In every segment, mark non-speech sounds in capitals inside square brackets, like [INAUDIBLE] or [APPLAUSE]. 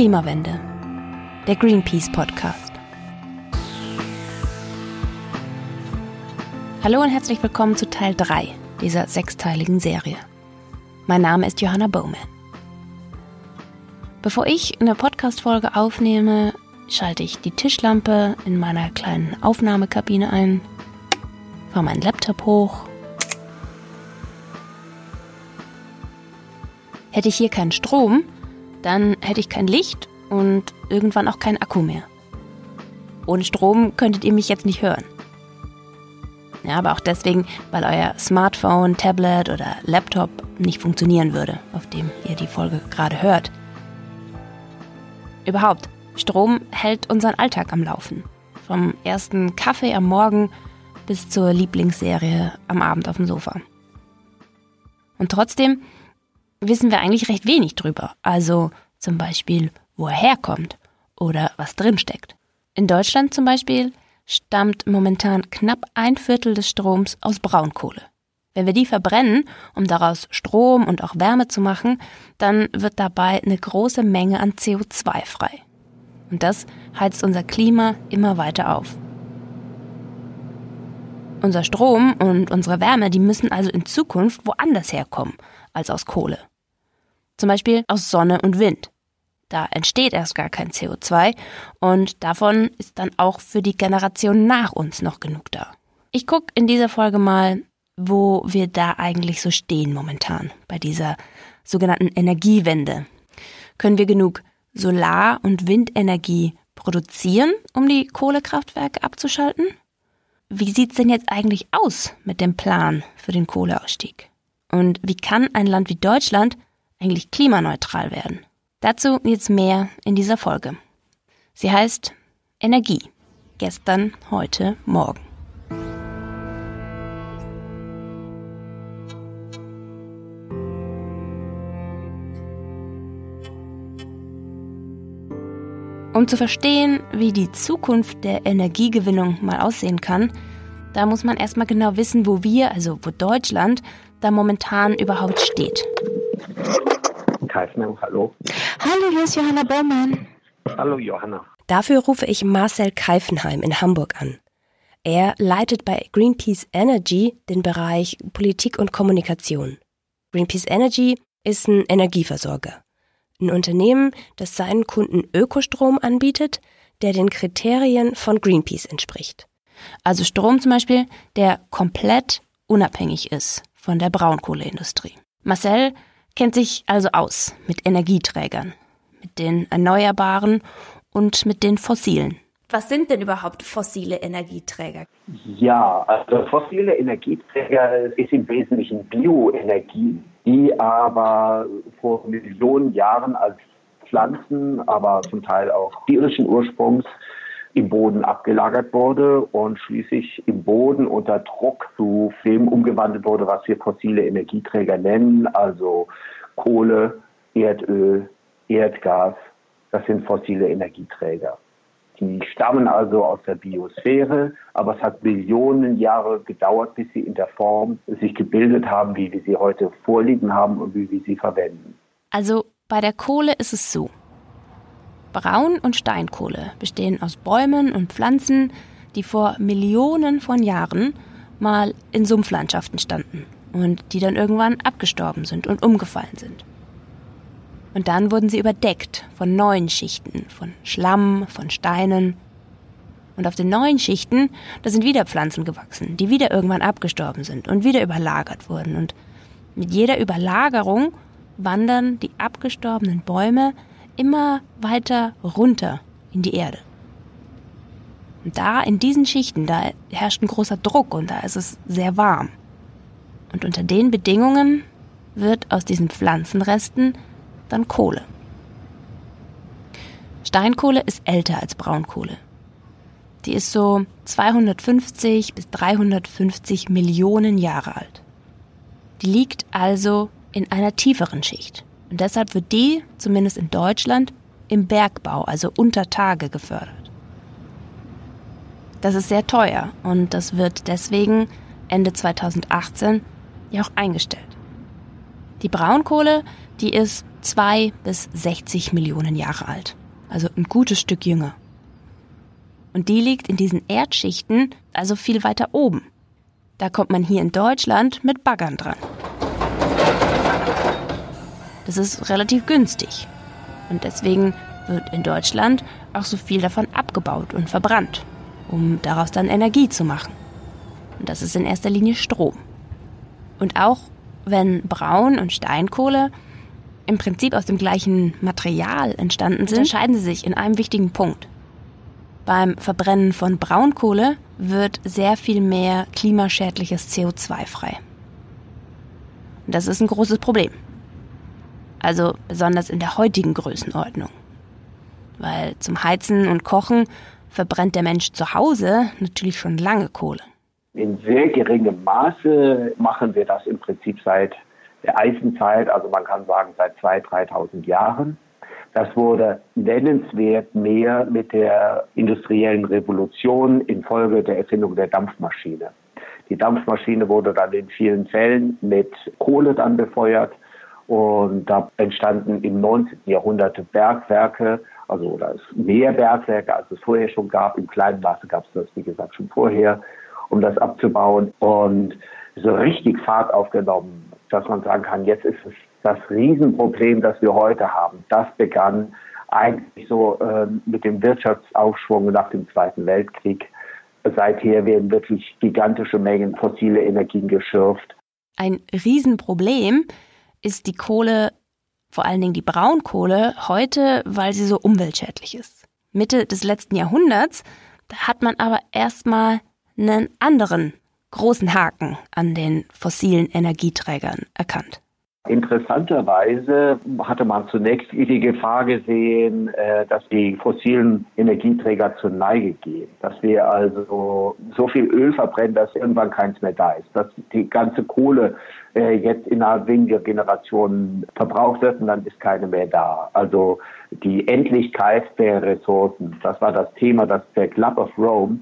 Klimawende. Der Greenpeace Podcast. Hallo und herzlich willkommen zu Teil 3 dieser sechsteiligen Serie. Mein Name ist Johanna Bowman. Bevor ich eine Podcast-Folge aufnehme, schalte ich die Tischlampe in meiner kleinen Aufnahmekabine ein, fahre meinen Laptop hoch. Hätte ich hier keinen Strom, dann hätte ich kein Licht und irgendwann auch keinen Akku mehr. Ohne Strom könntet ihr mich jetzt nicht hören. Ja, aber auch deswegen, weil euer Smartphone, Tablet oder Laptop nicht funktionieren würde, auf dem ihr die Folge gerade hört. Überhaupt, Strom hält unseren Alltag am Laufen. Vom ersten Kaffee am Morgen bis zur Lieblingsserie am Abend auf dem Sofa. Und trotzdem wissen wir eigentlich recht wenig drüber. Also zum Beispiel, wo er herkommt oder was drinsteckt. In Deutschland zum Beispiel stammt momentan knapp ein Viertel des Stroms aus Braunkohle. Wenn wir die verbrennen, um daraus Strom und auch Wärme zu machen, dann wird dabei eine große Menge an CO2 frei. Und das heizt unser Klima immer weiter auf. Unser Strom und unsere Wärme, die müssen also in Zukunft woanders herkommen als aus Kohle. Zum Beispiel aus Sonne und Wind. Da entsteht erst gar kein CO2 und davon ist dann auch für die Generation nach uns noch genug da. Ich gucke in dieser Folge mal, wo wir da eigentlich so stehen momentan bei dieser sogenannten Energiewende. Können wir genug Solar- und Windenergie produzieren, um die Kohlekraftwerke abzuschalten? Wie sieht's denn jetzt eigentlich aus mit dem Plan für den Kohleausstieg? Und wie kann ein Land wie Deutschland eigentlich klimaneutral werden? Dazu jetzt mehr in dieser Folge. Sie heißt Energie. Gestern, heute, morgen. Um zu verstehen, wie die Zukunft der Energiegewinnung mal aussehen kann, da muss man erstmal genau wissen, wo wir, also wo Deutschland, da momentan überhaupt steht. Kaifmann, hallo. Hallo, hier ist Johanna Baumann. Hallo, Johanna. Dafür rufe ich Marcel Keifenheim in Hamburg an. Er leitet bei Greenpeace Energy den Bereich Politik und Kommunikation. Greenpeace Energy ist ein Energieversorger. Ein Unternehmen, das seinen Kunden Ökostrom anbietet, der den Kriterien von Greenpeace entspricht. Also Strom zum Beispiel, der komplett unabhängig ist von der Braunkohleindustrie. Marcel kennt sich also aus mit Energieträgern, mit den erneuerbaren und mit den fossilen. Was sind denn überhaupt fossile Energieträger? Ja, also fossile Energieträger ist im Wesentlichen Bioenergie, die aber vor Millionen Jahren als Pflanzen, aber zum Teil auch tierischen Ursprungs im Boden abgelagert wurde und schließlich im Boden unter Druck zu dem umgewandelt wurde, was wir fossile Energieträger nennen, also Kohle, Erdöl, Erdgas, das sind fossile Energieträger. Die stammen also aus der Biosphäre, aber es hat Millionen Jahre gedauert, bis sie in der Form sich gebildet haben, wie wir sie heute vorliegen haben und wie wir sie verwenden. Also bei der Kohle ist es so. Braun- und Steinkohle bestehen aus Bäumen und Pflanzen, die vor Millionen von Jahren mal in Sumpflandschaften standen und die dann irgendwann abgestorben sind und umgefallen sind. Und dann wurden sie überdeckt von neuen Schichten, von Schlamm, von Steinen. Und auf den neuen Schichten, da sind wieder Pflanzen gewachsen, die wieder irgendwann abgestorben sind und wieder überlagert wurden. Und mit jeder Überlagerung wandern die abgestorbenen Bäume immer weiter runter in die Erde. Und da in diesen Schichten, da herrscht ein großer Druck und da ist es sehr warm. Und unter den Bedingungen wird aus diesen Pflanzenresten dann Kohle. Steinkohle ist älter als Braunkohle. Die ist so 250 bis 350 Millionen Jahre alt. Die liegt also in einer tieferen Schicht. Und deshalb wird die, zumindest in Deutschland, im Bergbau, also unter Tage gefördert. Das ist sehr teuer und das wird deswegen Ende 2018 ja auch eingestellt. Die Braunkohle, die ist zwei bis 60 Millionen Jahre alt. Also ein gutes Stück jünger. Und die liegt in diesen Erdschichten also viel weiter oben. Da kommt man hier in Deutschland mit Baggern dran. Das ist relativ günstig. Und deswegen wird in Deutschland auch so viel davon abgebaut und verbrannt, um daraus dann Energie zu machen. Und das ist in erster Linie Strom. Und auch wenn Braun und Steinkohle im Prinzip aus dem gleichen Material entstanden sind, unterscheiden sie sich in einem wichtigen Punkt. Beim Verbrennen von Braunkohle wird sehr viel mehr klimaschädliches CO2 frei. Und das ist ein großes Problem. Also besonders in der heutigen Größenordnung. Weil zum Heizen und Kochen verbrennt der Mensch zu Hause natürlich schon lange Kohle. In sehr geringem Maße machen wir das im Prinzip seit der Eisenzeit, also man kann sagen seit 2.000, 3.000 Jahren. Das wurde nennenswert mehr mit der industriellen Revolution infolge der Erfindung der Dampfmaschine. Die Dampfmaschine wurde dann in vielen Fällen mit Kohle dann befeuert und da entstanden im 19. Jahrhundert Bergwerke, also oder mehr Bergwerke, als es vorher schon gab. Im kleinen Maße gab es das, wie gesagt, schon vorher, um das abzubauen und so richtig Fahrt aufgenommen dass man sagen kann, jetzt ist es das Riesenproblem, das wir heute haben. Das begann eigentlich so äh, mit dem Wirtschaftsaufschwung nach dem Zweiten Weltkrieg. Seither werden wirklich gigantische Mengen fossile Energien geschürft. Ein Riesenproblem ist die Kohle, vor allen Dingen die Braunkohle, heute, weil sie so umweltschädlich ist. Mitte des letzten Jahrhunderts, hat man aber erstmal einen anderen großen Haken an den fossilen Energieträgern erkannt. Interessanterweise hatte man zunächst die Gefahr gesehen, äh, dass die fossilen Energieträger zur Neige gehen. Dass wir also so viel Öl verbrennen, dass irgendwann keins mehr da ist. Dass die ganze Kohle äh, jetzt innerhalb weniger Generationen verbraucht wird und dann ist keine mehr da. Also die Endlichkeit der Ressourcen, das war das Thema, das der Club of Rome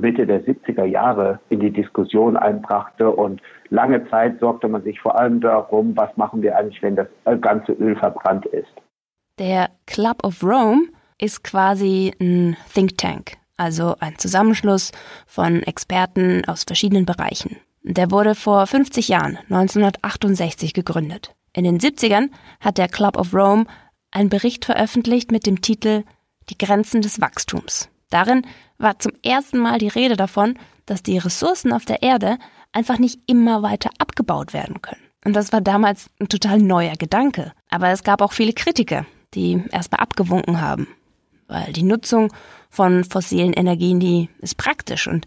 Mitte der 70er Jahre in die Diskussion einbrachte. Und lange Zeit sorgte man sich vor allem darum, was machen wir eigentlich, wenn das ganze Öl verbrannt ist. Der Club of Rome ist quasi ein Think Tank, also ein Zusammenschluss von Experten aus verschiedenen Bereichen. Der wurde vor 50 Jahren, 1968, gegründet. In den 70ern hat der Club of Rome einen Bericht veröffentlicht mit dem Titel Die Grenzen des Wachstums. Darin war zum ersten Mal die Rede davon, dass die Ressourcen auf der Erde einfach nicht immer weiter abgebaut werden können. Und das war damals ein total neuer Gedanke. Aber es gab auch viele Kritiker, die erstmal abgewunken haben. Weil die Nutzung von fossilen Energien, die ist praktisch und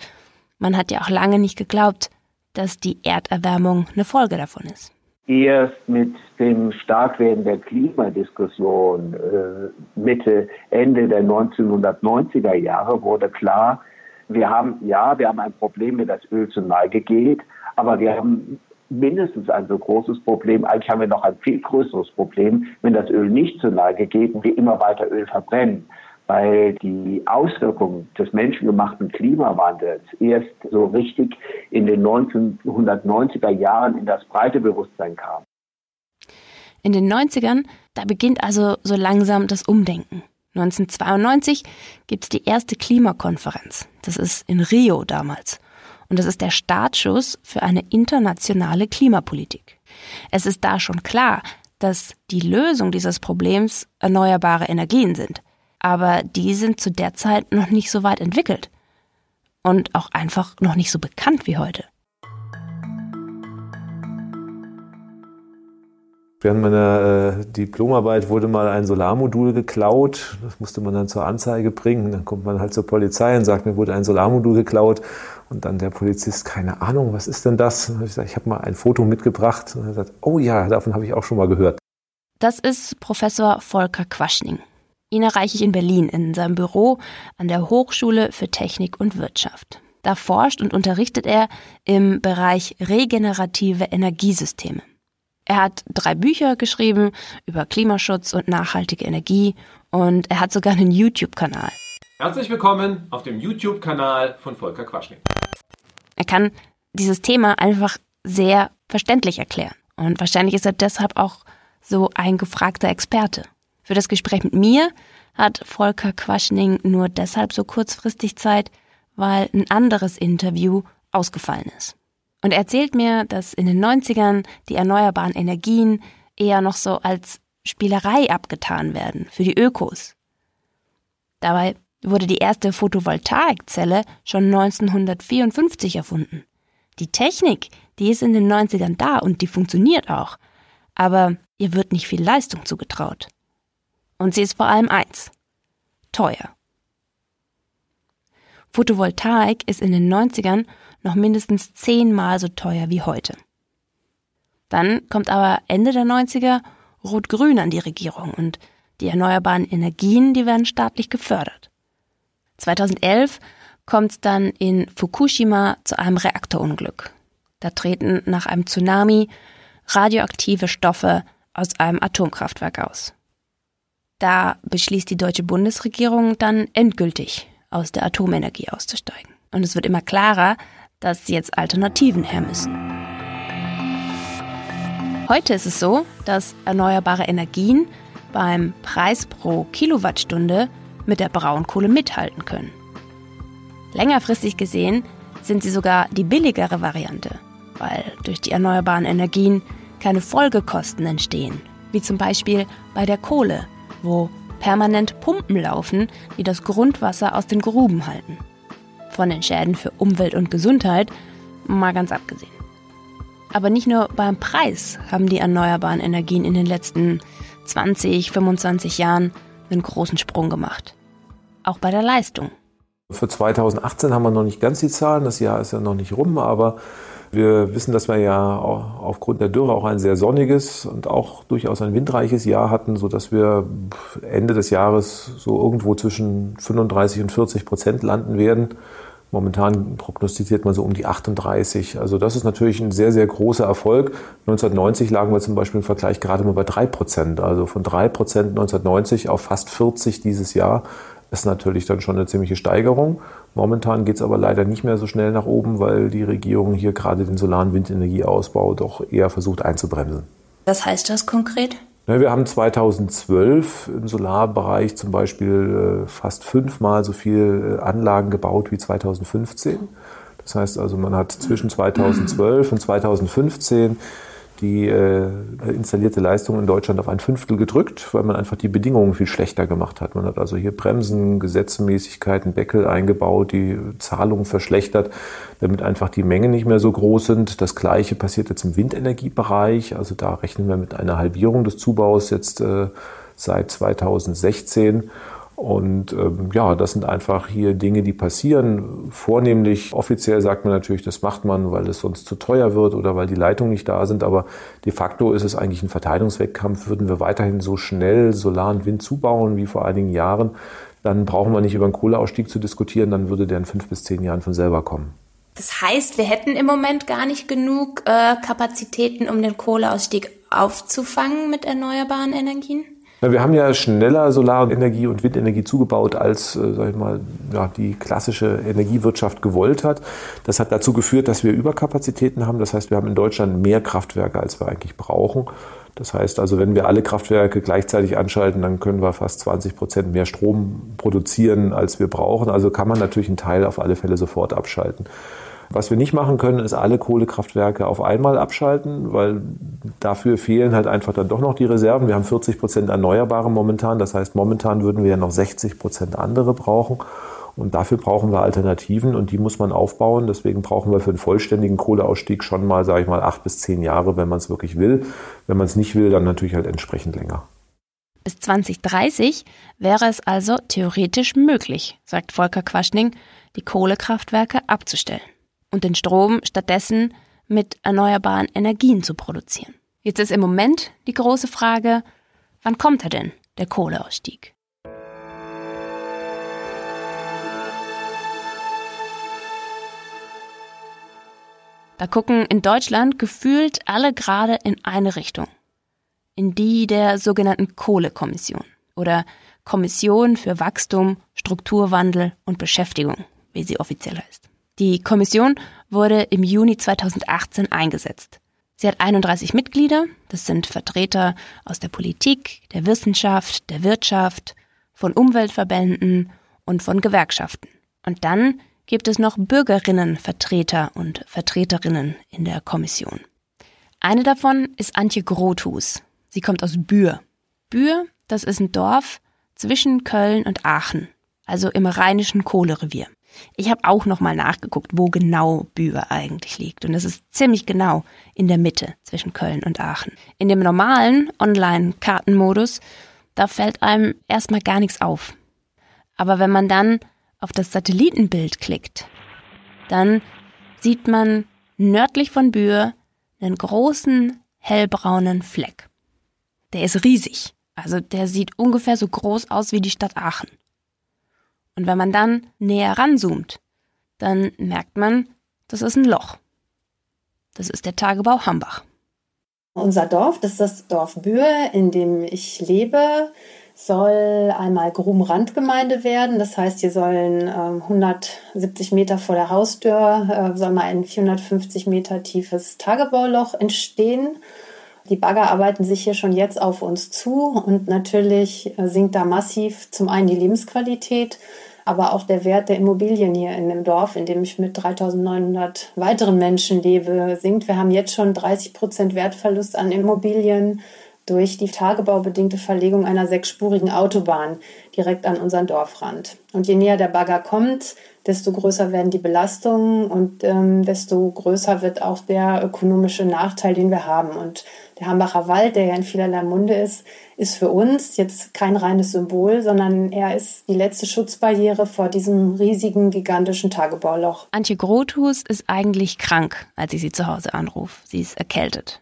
man hat ja auch lange nicht geglaubt, dass die Erderwärmung eine Folge davon ist. Erst mit dem Starkwerden der Klimadiskussion äh, Mitte, Ende der 1990er Jahre wurde klar, wir haben, ja, wir haben ein Problem, wenn das Öl zur Neige geht, aber wir haben mindestens ein so großes Problem. Eigentlich haben wir noch ein viel größeres Problem, wenn das Öl nicht zur Neige geht und wir immer weiter Öl verbrennen weil die Auswirkungen des menschengemachten Klimawandels erst so richtig in den 1990er Jahren in das breite Bewusstsein kamen. In den 90ern, da beginnt also so langsam das Umdenken. 1992 gibt es die erste Klimakonferenz. Das ist in Rio damals. Und das ist der Startschuss für eine internationale Klimapolitik. Es ist da schon klar, dass die Lösung dieses Problems erneuerbare Energien sind aber die sind zu der Zeit noch nicht so weit entwickelt und auch einfach noch nicht so bekannt wie heute. Während meiner äh, Diplomarbeit wurde mal ein Solarmodul geklaut. Das musste man dann zur Anzeige bringen. Dann kommt man halt zur Polizei und sagt, mir wurde ein Solarmodul geklaut. Und dann der Polizist, keine Ahnung, was ist denn das? Und ich gesagt, ich habe mal ein Foto mitgebracht. Und er sagt, oh ja, davon habe ich auch schon mal gehört. Das ist Professor Volker Quaschning. Ihn erreiche ich in Berlin in seinem Büro an der Hochschule für Technik und Wirtschaft. Da forscht und unterrichtet er im Bereich regenerative Energiesysteme. Er hat drei Bücher geschrieben über Klimaschutz und nachhaltige Energie und er hat sogar einen YouTube-Kanal. Herzlich willkommen auf dem YouTube-Kanal von Volker Quaschning. Er kann dieses Thema einfach sehr verständlich erklären. Und wahrscheinlich ist er deshalb auch so ein gefragter Experte. Für das Gespräch mit mir hat Volker Quaschning nur deshalb so kurzfristig Zeit, weil ein anderes Interview ausgefallen ist. Und er erzählt mir, dass in den 90ern die erneuerbaren Energien eher noch so als Spielerei abgetan werden für die Ökos. Dabei wurde die erste Photovoltaikzelle schon 1954 erfunden. Die Technik, die ist in den 90ern da und die funktioniert auch. Aber ihr wird nicht viel Leistung zugetraut. Und sie ist vor allem eins. Teuer. Photovoltaik ist in den 90ern noch mindestens zehnmal so teuer wie heute. Dann kommt aber Ende der 90er Rot-Grün an die Regierung und die erneuerbaren Energien, die werden staatlich gefördert. 2011 kommt es dann in Fukushima zu einem Reaktorunglück. Da treten nach einem Tsunami radioaktive Stoffe aus einem Atomkraftwerk aus. Da beschließt die deutsche Bundesregierung dann endgültig aus der Atomenergie auszusteigen. Und es wird immer klarer, dass jetzt Alternativen her müssen. Heute ist es so, dass erneuerbare Energien beim Preis pro Kilowattstunde mit der Braunkohle mithalten können. Längerfristig gesehen sind sie sogar die billigere Variante, weil durch die erneuerbaren Energien keine Folgekosten entstehen, wie zum Beispiel bei der Kohle, wo permanent Pumpen laufen, die das Grundwasser aus den Gruben halten. Von den Schäden für Umwelt und Gesundheit mal ganz abgesehen. Aber nicht nur beim Preis haben die erneuerbaren Energien in den letzten 20, 25 Jahren einen großen Sprung gemacht. Auch bei der Leistung. Für 2018 haben wir noch nicht ganz die Zahlen, das Jahr ist ja noch nicht rum, aber wir wissen, dass wir ja aufgrund der Dürre auch ein sehr sonniges und auch durchaus ein windreiches Jahr hatten, sodass wir Ende des Jahres so irgendwo zwischen 35 und 40 Prozent landen werden. Momentan prognostiziert man so um die 38. Also das ist natürlich ein sehr, sehr großer Erfolg. 1990 lagen wir zum Beispiel im Vergleich gerade mal bei drei Prozent. Also von drei Prozent 1990 auf fast 40 dieses Jahr ist natürlich dann schon eine ziemliche Steigerung. Momentan geht es aber leider nicht mehr so schnell nach oben, weil die Regierung hier gerade den solaren Windenergieausbau doch eher versucht einzubremsen. Was heißt das konkret? Wir haben 2012 im Solarbereich zum Beispiel äh, fast fünfmal so viele äh, Anlagen gebaut wie 2015. Das heißt also, man hat zwischen 2012 und 2015 die äh, installierte Leistung in Deutschland auf ein Fünftel gedrückt, weil man einfach die Bedingungen viel schlechter gemacht hat. Man hat also hier Bremsen, Gesetzmäßigkeiten, Deckel eingebaut, die Zahlungen verschlechtert, damit einfach die Mengen nicht mehr so groß sind. Das Gleiche passiert jetzt im Windenergiebereich. Also da rechnen wir mit einer Halbierung des Zubaus jetzt äh, seit 2016. Und ähm, ja, das sind einfach hier Dinge, die passieren. Vornehmlich offiziell sagt man natürlich, das macht man, weil es sonst zu teuer wird oder weil die Leitungen nicht da sind. Aber de facto ist es eigentlich ein Verteidigungswettkampf. Würden wir weiterhin so schnell Solar und Wind zubauen wie vor einigen Jahren, dann brauchen wir nicht über einen Kohleausstieg zu diskutieren, dann würde der in fünf bis zehn Jahren von selber kommen. Das heißt, wir hätten im Moment gar nicht genug äh, Kapazitäten, um den Kohleausstieg aufzufangen mit erneuerbaren Energien? Wir haben ja schneller Solarenergie und Windenergie zugebaut, als äh, sag ich mal, ja, die klassische Energiewirtschaft gewollt hat. Das hat dazu geführt, dass wir Überkapazitäten haben. Das heißt, wir haben in Deutschland mehr Kraftwerke, als wir eigentlich brauchen. Das heißt also, wenn wir alle Kraftwerke gleichzeitig anschalten, dann können wir fast 20 Prozent mehr Strom produzieren, als wir brauchen. Also kann man natürlich einen Teil auf alle Fälle sofort abschalten. Was wir nicht machen können, ist alle Kohlekraftwerke auf einmal abschalten, weil dafür fehlen halt einfach dann doch noch die Reserven. Wir haben 40 Prozent Erneuerbare momentan. Das heißt, momentan würden wir ja noch 60 Prozent andere brauchen. Und dafür brauchen wir Alternativen und die muss man aufbauen. Deswegen brauchen wir für einen vollständigen Kohleausstieg schon mal, sage ich mal, acht bis zehn Jahre, wenn man es wirklich will. Wenn man es nicht will, dann natürlich halt entsprechend länger. Bis 2030 wäre es also theoretisch möglich, sagt Volker Quaschning, die Kohlekraftwerke abzustellen und den Strom stattdessen mit erneuerbaren Energien zu produzieren. Jetzt ist im Moment die große Frage, wann kommt er denn, der Kohleausstieg? Da gucken in Deutschland gefühlt alle gerade in eine Richtung. In die der sogenannten Kohlekommission oder Kommission für Wachstum, Strukturwandel und Beschäftigung, wie sie offiziell heißt. Die Kommission wurde im Juni 2018 eingesetzt. Sie hat 31 Mitglieder. Das sind Vertreter aus der Politik, der Wissenschaft, der Wirtschaft, von Umweltverbänden und von Gewerkschaften. Und dann gibt es noch Bürgerinnenvertreter und Vertreterinnen in der Kommission. Eine davon ist Antje Grothus. Sie kommt aus Bühr. Bühr, das ist ein Dorf zwischen Köln und Aachen, also im rheinischen Kohlerevier. Ich habe auch noch mal nachgeguckt, wo genau Bühr eigentlich liegt. Und es ist ziemlich genau in der Mitte zwischen Köln und Aachen. In dem normalen Online-Kartenmodus, da fällt einem erstmal gar nichts auf. Aber wenn man dann auf das Satellitenbild klickt, dann sieht man nördlich von Bühr einen großen hellbraunen Fleck. Der ist riesig. Also der sieht ungefähr so groß aus wie die Stadt Aachen. Und wenn man dann näher ranzoomt, dann merkt man, das ist ein Loch. Das ist der Tagebau Hambach. Unser Dorf, das ist das Dorf Bühr, in dem ich lebe, soll einmal Grubenrandgemeinde werden. Das heißt, hier sollen äh, 170 Meter vor der Haustür äh, soll mal ein 450 Meter tiefes Tagebauloch entstehen. Die Bagger arbeiten sich hier schon jetzt auf uns zu und natürlich äh, sinkt da massiv zum einen die Lebensqualität, aber auch der Wert der Immobilien hier in dem Dorf, in dem ich mit 3900 weiteren Menschen lebe, sinkt. Wir haben jetzt schon 30 Prozent Wertverlust an Immobilien durch die tagebaubedingte Verlegung einer sechsspurigen Autobahn direkt an unseren Dorfrand. Und je näher der Bagger kommt, desto größer werden die Belastungen und ähm, desto größer wird auch der ökonomische Nachteil, den wir haben. Und der Hambacher Wald, der ja in vielerlei Munde ist, ist für uns jetzt kein reines Symbol, sondern er ist die letzte Schutzbarriere vor diesem riesigen, gigantischen Tagebauluch. Antje Grothus ist eigentlich krank, als ich sie zu Hause anrufe. Sie ist erkältet.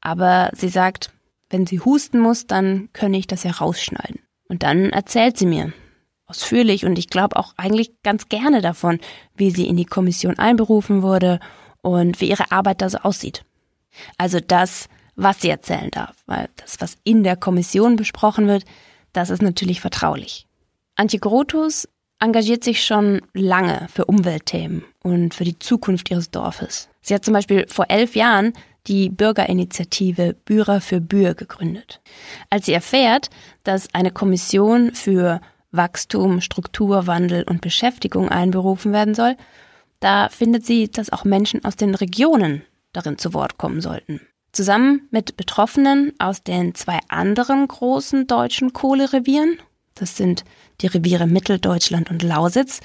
Aber sie sagt, wenn sie husten muss, dann könne ich das ja rausschneiden. Und dann erzählt sie mir ausführlich und ich glaube auch eigentlich ganz gerne davon, wie sie in die Kommission einberufen wurde und wie ihre Arbeit da so aussieht. Also das, was sie erzählen darf, weil das, was in der Kommission besprochen wird, das ist natürlich vertraulich. Antje Grotus engagiert sich schon lange für Umweltthemen und für die Zukunft ihres Dorfes. Sie hat zum Beispiel vor elf Jahren die Bürgerinitiative Bührer für Bühr gegründet. Als sie erfährt, dass eine Kommission für Wachstum, Strukturwandel und Beschäftigung einberufen werden soll, da findet sie, dass auch Menschen aus den Regionen darin zu Wort kommen sollten. Zusammen mit Betroffenen aus den zwei anderen großen deutschen Kohlerevieren, das sind die Reviere Mitteldeutschland und Lausitz,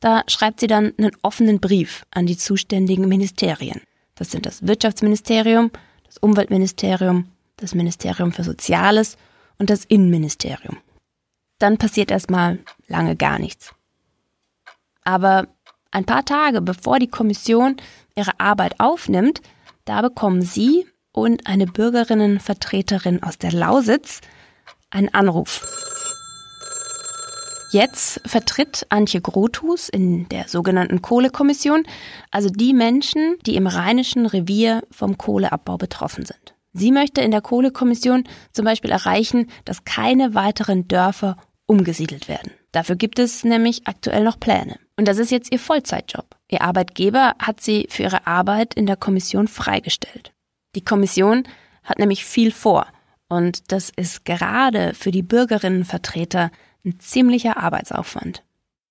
da schreibt sie dann einen offenen Brief an die zuständigen Ministerien. Das sind das Wirtschaftsministerium, das Umweltministerium, das Ministerium für Soziales und das Innenministerium. Dann passiert erstmal lange gar nichts. Aber ein paar Tage bevor die Kommission ihre Arbeit aufnimmt, da bekommen Sie und eine Bürgerinnenvertreterin aus der Lausitz einen Anruf. Jetzt vertritt Antje Grothus in der sogenannten Kohlekommission also die Menschen, die im Rheinischen Revier vom Kohleabbau betroffen sind. Sie möchte in der Kohlekommission zum Beispiel erreichen, dass keine weiteren Dörfer umgesiedelt werden. Dafür gibt es nämlich aktuell noch Pläne. Und das ist jetzt ihr Vollzeitjob. Ihr Arbeitgeber hat sie für ihre Arbeit in der Kommission freigestellt. Die Kommission hat nämlich viel vor. Und das ist gerade für die Bürgerinnenvertreter ein ziemlicher Arbeitsaufwand.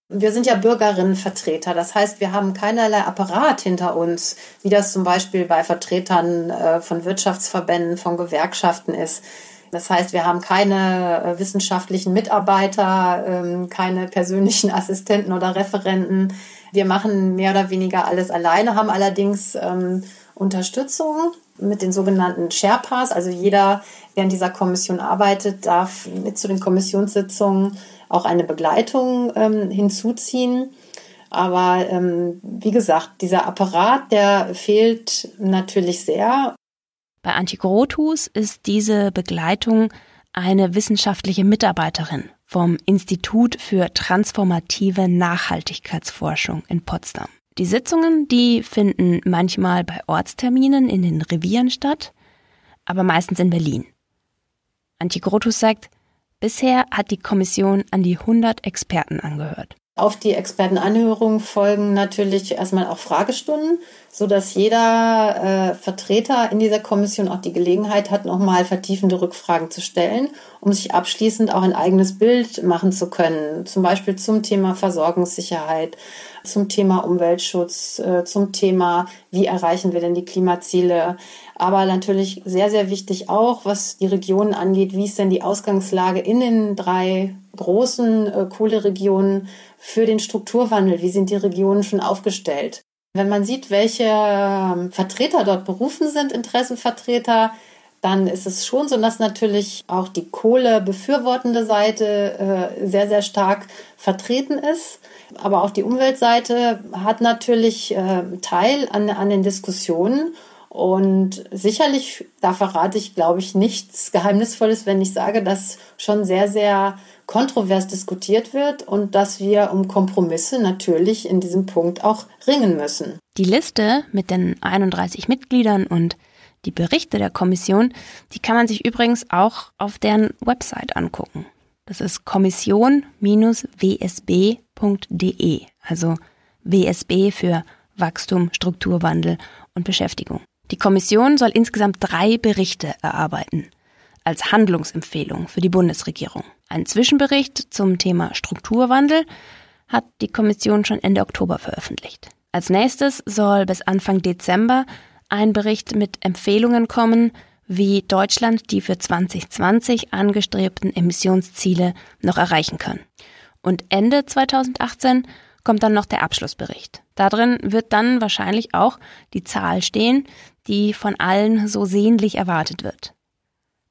Wir sind ja Bürgerinnenvertreter. Das heißt, wir haben keinerlei Apparat hinter uns, wie das zum Beispiel bei Vertretern äh, von Wirtschaftsverbänden, von Gewerkschaften ist. Das heißt, wir haben keine äh, wissenschaftlichen Mitarbeiter, ähm, keine persönlichen [LAUGHS] Assistenten oder Referenten. Wir machen mehr oder weniger alles alleine, haben allerdings ähm, Unterstützung mit den sogenannten Sherpas. Also jeder, der in dieser Kommission arbeitet, darf mit zu den Kommissionssitzungen auch eine Begleitung ähm, hinzuziehen. Aber ähm, wie gesagt, dieser Apparat, der fehlt natürlich sehr. Bei Antigrotus ist diese Begleitung eine wissenschaftliche Mitarbeiterin vom Institut für transformative Nachhaltigkeitsforschung in Potsdam. Die Sitzungen, die finden manchmal bei Ortsterminen in den Revieren statt, aber meistens in Berlin. Antigrotus sagt, bisher hat die Kommission an die 100 Experten angehört. Auf die Expertenanhörung folgen natürlich erstmal auch Fragestunden, so dass jeder äh, Vertreter in dieser Kommission auch die Gelegenheit hat, nochmal vertiefende Rückfragen zu stellen, um sich abschließend auch ein eigenes Bild machen zu können. Zum Beispiel zum Thema Versorgungssicherheit, zum Thema Umweltschutz, äh, zum Thema, wie erreichen wir denn die Klimaziele. Aber natürlich sehr, sehr wichtig auch, was die Regionen angeht, wie ist denn die Ausgangslage in den drei großen äh, Kohleregionen für den Strukturwandel? Wie sind die Regionen schon aufgestellt? Wenn man sieht, welche ähm, Vertreter dort berufen sind, Interessenvertreter, dann ist es schon so, dass natürlich auch die Kohle befürwortende Seite äh, sehr, sehr stark vertreten ist. Aber auch die Umweltseite hat natürlich äh, Teil an, an den Diskussionen. Und sicherlich, da verrate ich, glaube ich, nichts Geheimnisvolles, wenn ich sage, dass schon sehr, sehr kontrovers diskutiert wird und dass wir um Kompromisse natürlich in diesem Punkt auch ringen müssen. Die Liste mit den 31 Mitgliedern und die Berichte der Kommission, die kann man sich übrigens auch auf deren Website angucken. Das ist kommission-wsb.de, also WSB für Wachstum, Strukturwandel und Beschäftigung. Die Kommission soll insgesamt drei Berichte erarbeiten als Handlungsempfehlung für die Bundesregierung. Ein Zwischenbericht zum Thema Strukturwandel hat die Kommission schon Ende Oktober veröffentlicht. Als nächstes soll bis Anfang Dezember ein Bericht mit Empfehlungen kommen, wie Deutschland die für 2020 angestrebten Emissionsziele noch erreichen kann. Und Ende 2018 kommt dann noch der Abschlussbericht. Darin wird dann wahrscheinlich auch die Zahl stehen, die von allen so sehnlich erwartet wird.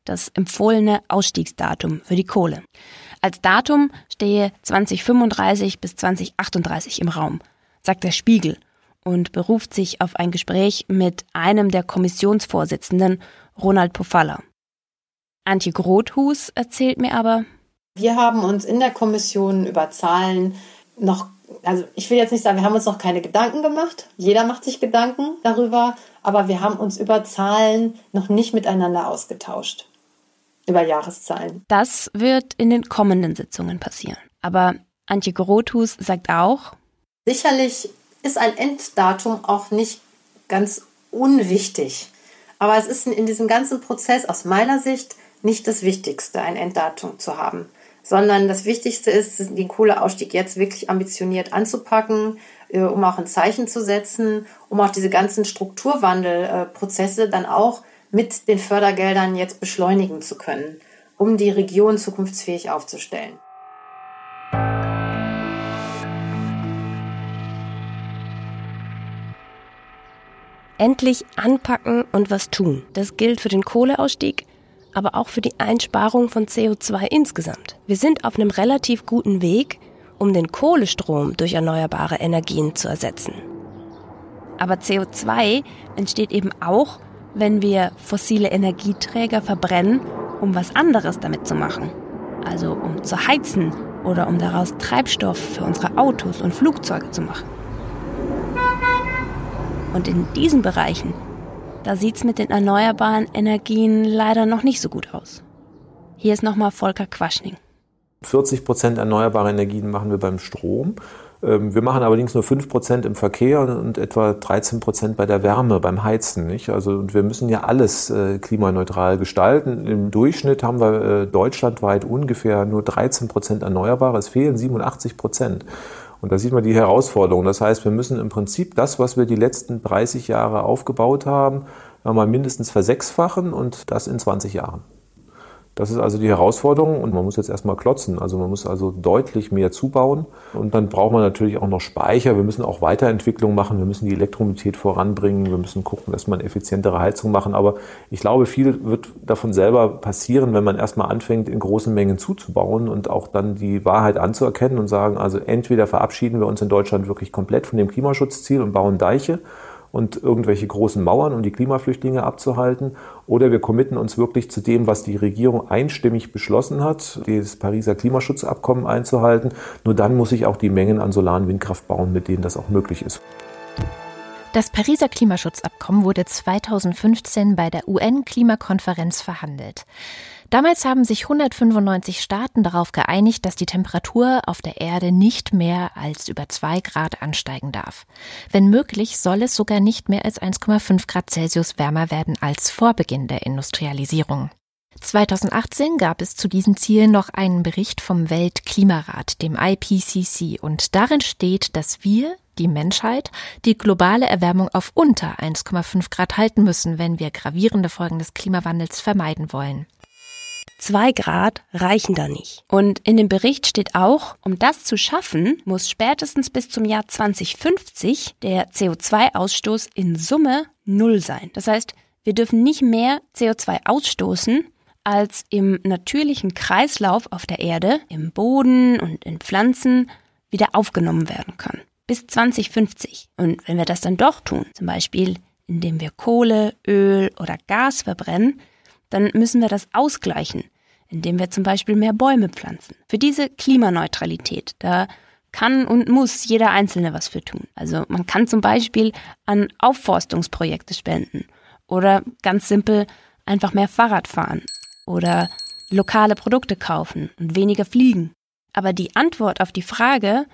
Das empfohlene Ausstiegsdatum für die Kohle. Als Datum stehe 2035 bis 2038 im Raum, sagt der Spiegel und beruft sich auf ein Gespräch mit einem der Kommissionsvorsitzenden, Ronald Pofalla. Antje Grothus erzählt mir aber, wir haben uns in der Kommission über Zahlen noch, also ich will jetzt nicht sagen, wir haben uns noch keine Gedanken gemacht. Jeder macht sich Gedanken darüber, aber wir haben uns über Zahlen noch nicht miteinander ausgetauscht. Über Jahreszahlen. Das wird in den kommenden Sitzungen passieren. Aber Antje Grothus sagt auch, sicherlich ist ein Enddatum auch nicht ganz unwichtig. Aber es ist in diesem ganzen Prozess aus meiner Sicht nicht das Wichtigste, ein Enddatum zu haben, sondern das Wichtigste ist, den Kohleausstieg jetzt wirklich ambitioniert anzupacken, äh, um auch ein Zeichen zu setzen, um auch diese ganzen Strukturwandelprozesse dann auch mit den Fördergeldern jetzt beschleunigen zu können, um die Region zukunftsfähig aufzustellen. Endlich anpacken und was tun. Das gilt für den Kohleausstieg, aber auch für die Einsparung von CO2 insgesamt. Wir sind auf einem relativ guten Weg, um den Kohlestrom durch erneuerbare Energien zu ersetzen. Aber CO2 entsteht eben auch, wenn wir fossile Energieträger verbrennen, um was anderes damit zu machen. Also um zu heizen oder um daraus Treibstoff für unsere Autos und Flugzeuge zu machen. Und in diesen Bereichen, da sieht es mit den erneuerbaren Energien leider noch nicht so gut aus. Hier ist nochmal Volker Quaschning. 40 Prozent erneuerbare Energien machen wir beim Strom. Ähm, wir machen allerdings nur 5 Prozent im Verkehr und etwa 13 Prozent bei der Wärme, beim Heizen. Nicht? Also, und wir müssen ja alles äh, klimaneutral gestalten. Im Durchschnitt haben wir äh, deutschlandweit ungefähr nur 13 Prozent Erneuerbare. Es fehlen 87 Prozent. Und da sieht man die Herausforderung. Das heißt, wir müssen im Prinzip das, was wir die letzten 30 Jahre aufgebaut haben, mal mindestens versechsfachen und das in 20 Jahren. Das ist also die Herausforderung und man muss jetzt erstmal klotzen. Also man muss also deutlich mehr zubauen und dann braucht man natürlich auch noch Speicher. Wir müssen auch Weiterentwicklung machen. Wir müssen die Elektromobilität voranbringen. Wir müssen gucken, dass man effizientere Heizung machen. Aber ich glaube, viel wird davon selber passieren, wenn man erstmal anfängt, in großen Mengen zuzubauen und auch dann die Wahrheit anzuerkennen und sagen, also entweder verabschieden wir uns in Deutschland wirklich komplett von dem Klimaschutzziel und bauen Deiche und irgendwelche großen Mauern, um die Klimaflüchtlinge abzuhalten. Oder wir committen uns wirklich zu dem, was die Regierung einstimmig beschlossen hat, das Pariser Klimaschutzabkommen einzuhalten. Nur dann muss ich auch die Mengen an Solar- und Windkraft bauen, mit denen das auch möglich ist. Das Pariser Klimaschutzabkommen wurde 2015 bei der UN-Klimakonferenz verhandelt. Damals haben sich 195 Staaten darauf geeinigt, dass die Temperatur auf der Erde nicht mehr als über zwei Grad ansteigen darf. Wenn möglich, soll es sogar nicht mehr als 1,5 Grad Celsius wärmer werden als vor Beginn der Industrialisierung. 2018 gab es zu diesen Zielen noch einen Bericht vom Weltklimarat, dem IPCC, und darin steht, dass wir, die Menschheit, die globale Erwärmung auf unter 1,5 Grad halten müssen, wenn wir gravierende Folgen des Klimawandels vermeiden wollen. Zwei Grad reichen da nicht. Und in dem Bericht steht auch, um das zu schaffen, muss spätestens bis zum Jahr 2050 der CO2-Ausstoß in Summe null sein. Das heißt, wir dürfen nicht mehr CO2 ausstoßen, als im natürlichen Kreislauf auf der Erde, im Boden und in Pflanzen wieder aufgenommen werden kann. Bis 2050. Und wenn wir das dann doch tun, zum Beispiel indem wir Kohle, Öl oder Gas verbrennen, dann müssen wir das ausgleichen, indem wir zum Beispiel mehr Bäume pflanzen. Für diese Klimaneutralität, da kann und muss jeder Einzelne was für tun. Also man kann zum Beispiel an Aufforstungsprojekte spenden oder ganz simpel einfach mehr Fahrrad fahren oder lokale Produkte kaufen und weniger fliegen. Aber die Antwort auf die Frage,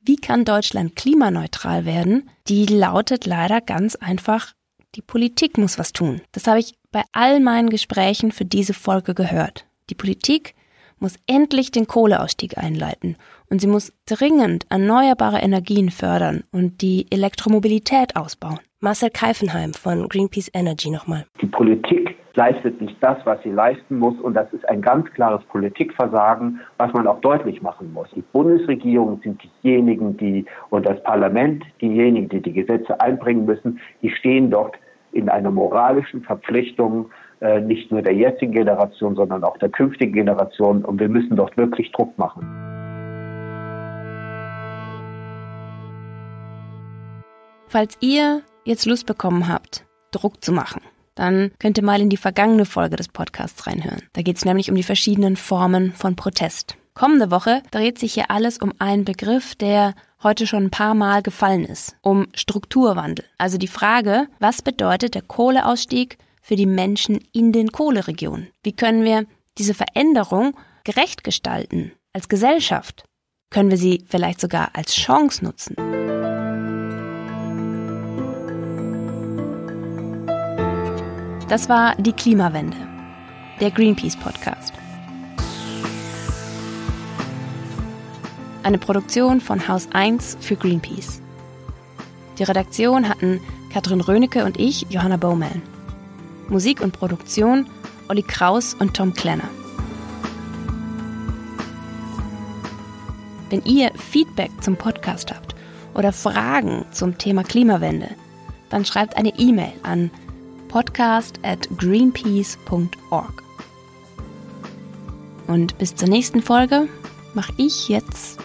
wie kann Deutschland klimaneutral werden, die lautet leider ganz einfach, die Politik muss was tun. Das habe ich bei all meinen Gesprächen für diese Folge gehört. Die Politik muss endlich den Kohleausstieg einleiten und sie muss dringend erneuerbare Energien fördern und die Elektromobilität ausbauen. Marcel Keifenheim von Greenpeace Energy nochmal. Die Politik leistet nicht das, was sie leisten muss. Und das ist ein ganz klares Politikversagen, was man auch deutlich machen muss. Die Bundesregierung sind diejenigen, die und das Parlament diejenigen, die die Gesetze einbringen müssen. Die stehen dort in einer moralischen Verpflichtung, äh, nicht nur der jetzigen Generation, sondern auch der künftigen Generation. Und wir müssen dort wirklich Druck machen. Falls ihr jetzt Lust bekommen habt, Druck zu machen, dann könnt ihr mal in die vergangene Folge des Podcasts reinhören. Da geht es nämlich um die verschiedenen Formen von Protest. Kommende Woche dreht sich hier alles um einen Begriff, der heute schon ein paar Mal gefallen ist, um Strukturwandel. Also die Frage, was bedeutet der Kohleausstieg für die Menschen in den Kohleregionen? Wie können wir diese Veränderung gerecht gestalten als Gesellschaft? Können wir sie vielleicht sogar als Chance nutzen? Das war die Klimawende, der Greenpeace Eine Produktion von Haus 1 für Greenpeace. Die Redaktion hatten Katrin Rönecke und ich, Johanna Bowman. Musik und Produktion Olli Kraus und Tom Klenner. Wenn ihr Feedback zum Podcast habt oder Fragen zum Thema Klimawende, dann schreibt eine E-Mail an podcast at greenpeace.org. Und bis zur nächsten Folge mache ich jetzt